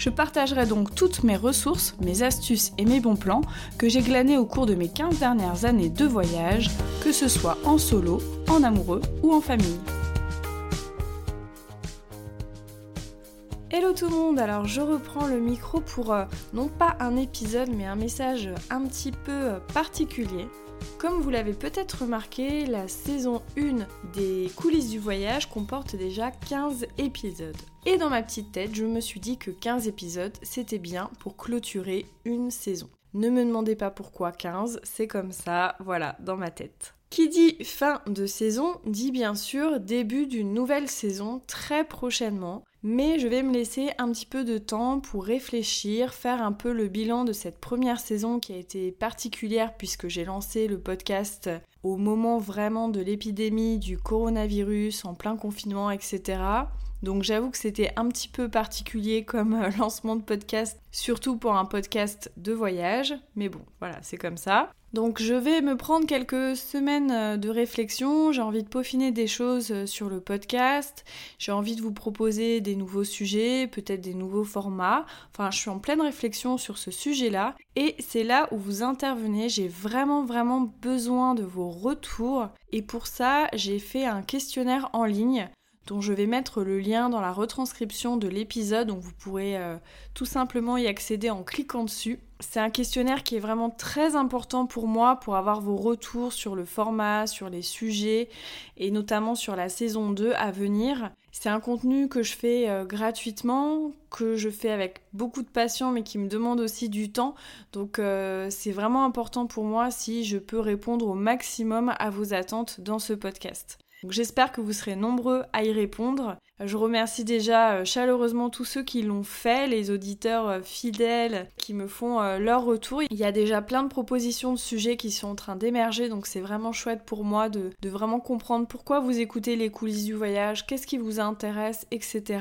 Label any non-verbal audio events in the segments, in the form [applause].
Je partagerai donc toutes mes ressources, mes astuces et mes bons plans que j'ai glanés au cours de mes 15 dernières années de voyage, que ce soit en solo, en amoureux ou en famille. Hello tout le monde, alors je reprends le micro pour euh, non pas un épisode mais un message un petit peu euh, particulier. Comme vous l'avez peut-être remarqué, la saison 1 des coulisses du voyage comporte déjà 15 épisodes. Et dans ma petite tête, je me suis dit que 15 épisodes, c'était bien pour clôturer une saison. Ne me demandez pas pourquoi 15, c'est comme ça, voilà, dans ma tête. Qui dit fin de saison dit bien sûr début d'une nouvelle saison très prochainement, mais je vais me laisser un petit peu de temps pour réfléchir, faire un peu le bilan de cette première saison qui a été particulière puisque j'ai lancé le podcast au moment vraiment de l'épidémie du coronavirus, en plein confinement, etc. Donc j'avoue que c'était un petit peu particulier comme euh, [laughs] lancement de podcast, surtout pour un podcast de voyage, mais bon, voilà, c'est comme ça. Donc je vais me prendre quelques semaines euh, de réflexion, j'ai envie de peaufiner des choses euh, sur le podcast, j'ai envie de vous proposer des nouveaux sujets, peut-être des nouveaux formats, enfin je suis en pleine réflexion sur ce sujet-là, et c'est là où vous intervenez, j'ai vraiment vraiment besoin de vos retours, et pour ça j'ai fait un questionnaire en ligne dont je vais mettre le lien dans la retranscription de l'épisode, donc vous pourrez euh, tout simplement y accéder en cliquant dessus. C'est un questionnaire qui est vraiment très important pour moi pour avoir vos retours sur le format, sur les sujets et notamment sur la saison 2 à venir. C'est un contenu que je fais euh, gratuitement, que je fais avec beaucoup de passion mais qui me demande aussi du temps. Donc euh, c'est vraiment important pour moi si je peux répondre au maximum à vos attentes dans ce podcast. J'espère que vous serez nombreux à y répondre. Je remercie déjà euh, chaleureusement tous ceux qui l'ont fait, les auditeurs euh, fidèles qui me font euh, leur retour. Il y a déjà plein de propositions de sujets qui sont en train d'émerger, donc c'est vraiment chouette pour moi de, de, vraiment comprendre pourquoi vous écoutez les coulisses du voyage, qu'est-ce qui vous intéresse, etc.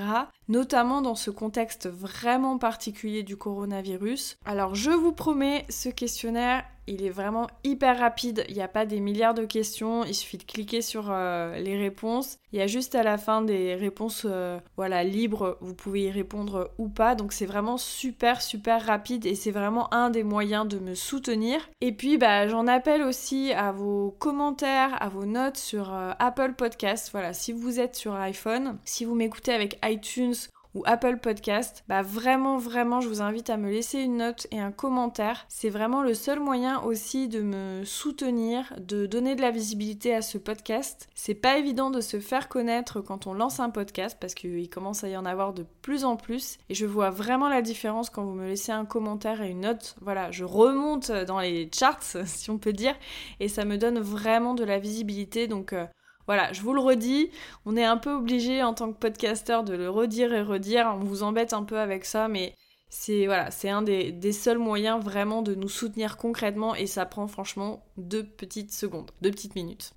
Notamment dans ce contexte vraiment particulier du coronavirus. Alors je vous promets, ce questionnaire il est vraiment hyper rapide. Il n'y a pas des milliards de questions. Il suffit de cliquer sur euh, les réponses. Il y a juste à la fin des réponses euh, voilà, libres. Vous pouvez y répondre ou pas. Donc c'est vraiment super, super rapide et c'est vraiment un des moyens de me soutenir. Et puis bah, j'en appelle aussi à vos commentaires, à vos notes sur euh, Apple Podcast. Voilà, si vous êtes sur iPhone, si vous m'écoutez avec iTunes ou Apple Podcast, bah vraiment vraiment je vous invite à me laisser une note et un commentaire. C'est vraiment le seul moyen aussi de me soutenir, de donner de la visibilité à ce podcast. C'est pas évident de se faire connaître quand on lance un podcast parce qu'il commence à y en avoir de plus en plus et je vois vraiment la différence quand vous me laissez un commentaire et une note. Voilà, je remonte dans les charts [laughs] si on peut dire et ça me donne vraiment de la visibilité donc euh, voilà, je vous le redis, on est un peu obligé en tant que podcasteur de le redire et redire, on vous embête un peu avec ça, mais c'est voilà, c'est un des, des, seuls moyens vraiment de nous soutenir concrètement et ça prend franchement deux petites secondes, deux petites minutes.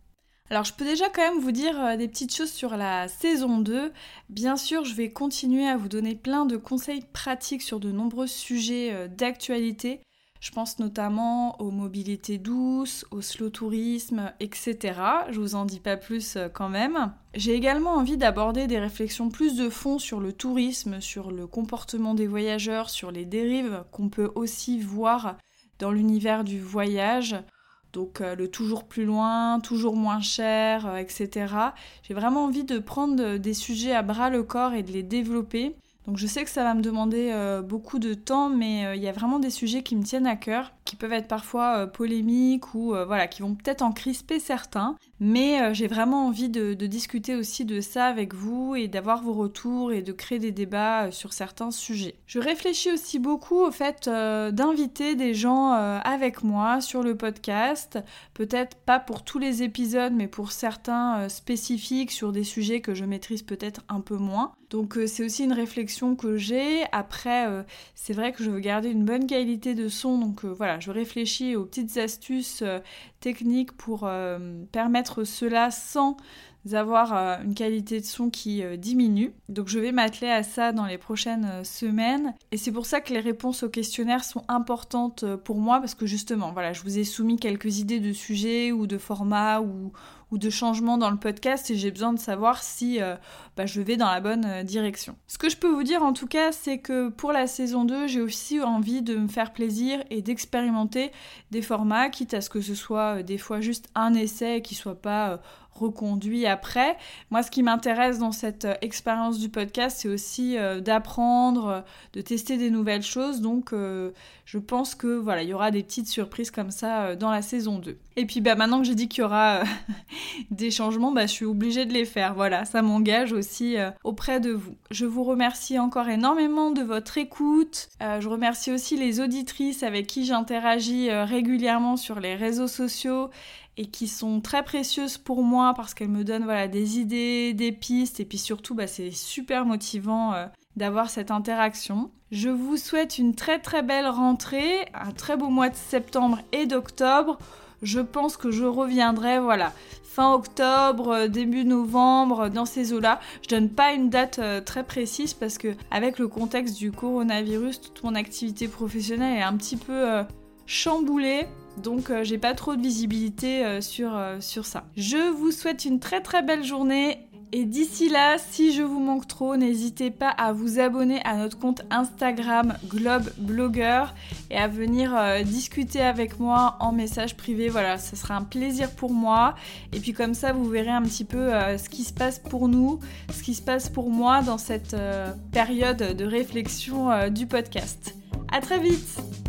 Alors je peux déjà quand même vous dire euh, des petites choses sur la saison 2. Bien sûr, je vais continuer à vous donner plein de conseils pratiques sur de nombreux sujets euh, d'actualité. Je pense notamment aux mobilités douces, au slow tourisme, etc. Je vous en dis pas plus euh, quand même. J'ai également envie d'aborder des réflexions plus de fond sur le tourisme, sur le comportement des voyageurs, sur les dérives qu'on peut aussi voir dans l'univers du voyage. Donc euh, le toujours plus loin, toujours moins cher, euh, etc. J'ai vraiment envie de prendre des sujets à bras le corps et de les développer. Donc je sais que ça va me demander euh, beaucoup de temps, mais euh, il y a vraiment des sujets qui me tiennent à cœur, qui peuvent être parfois euh, polémiques ou voilà, qui vont peut-être en crisper certains. Mais j'ai vraiment envie de, discuter aussi de ça avec vous et d'avoir vos retours et de créer des débats sur certains sujets. Je réfléchis aussi beaucoup au fait d'inviter des gens avec moi sur le podcast, peut-être pas pour tous les épisodes, mais pour certains spécifiques sur des sujets que je maîtrise peut-être un peu moins. Donc c'est aussi une réflexion que j'ai. Après, euh, c'est vrai que je veux garder une bonne qualité de son, donc euh, voilà, je réfléchis aux petites astuces techniques pour permettre cela sans avoir euh, une qualité de son qui euh, diminue. Donc je vais m'atteler à ça dans les prochaines euh, semaines. Et c'est pour ça que les réponses au questionnaire sont importantes pour moi parce que justement, voilà, je vous ai soumis quelques idées de sujets ou de formats ou, ou de changements dans le podcast et j'ai besoin de savoir si bah, je vais dans la bonne direction. Ce que je peux vous dire en tout cas, c'est que pour la saison 2, j'ai aussi envie de me faire plaisir et d'expérimenter des formats, quitte à ce que ce soit des fois juste un essai qui soit pas reconduit après. Moi, ce qui m'intéresse dans cette euh, expérience du podcast, c'est aussi euh, d'apprendre, euh, de tester des nouvelles choses. Donc, je pense que voilà, il y aura des petites surprises comme ça dans la saison 2. Et puis, bah, maintenant que j'ai dit qu'il y aura [laughs] des changements, bah, je suis obligée de les faire. Voilà, ça m'engage aussi auprès de vous. Je vous remercie encore énormément de votre écoute. je remercie aussi les auditrices avec qui j'interagis régulièrement sur les réseaux sociaux et qui sont très précieuses pour moi parce qu'elles me donnent voilà, des idées, des pistes et puis surtout bah, c'est super motivant euh, d'avoir cette interaction. Je vous souhaite une très très belle rentrée, un très beau mois de septembre et d'octobre. Je pense que je reviendrai voilà fin octobre, euh, début novembre, dans ces eaux-là. Je donne pas une date euh, très précise parce que avec le contexte du coronavirus, toute mon activité professionnelle est un petit peu chamboulée. Donc euh, j'ai pas trop de visibilité euh, sur, euh, sur ça. Je vous souhaite une très très belle journée et d'ici là, si je vous manque trop, n'hésitez pas à vous abonner à notre compte Instagram Globe Blogger et à venir discuter avec moi en message privé. Voilà, ce sera un plaisir pour moi. Et puis comme ça, vous verrez un petit peu ce qui se passe pour nous, ce qui se passe pour moi dans cette période de réflexion du podcast. À très vite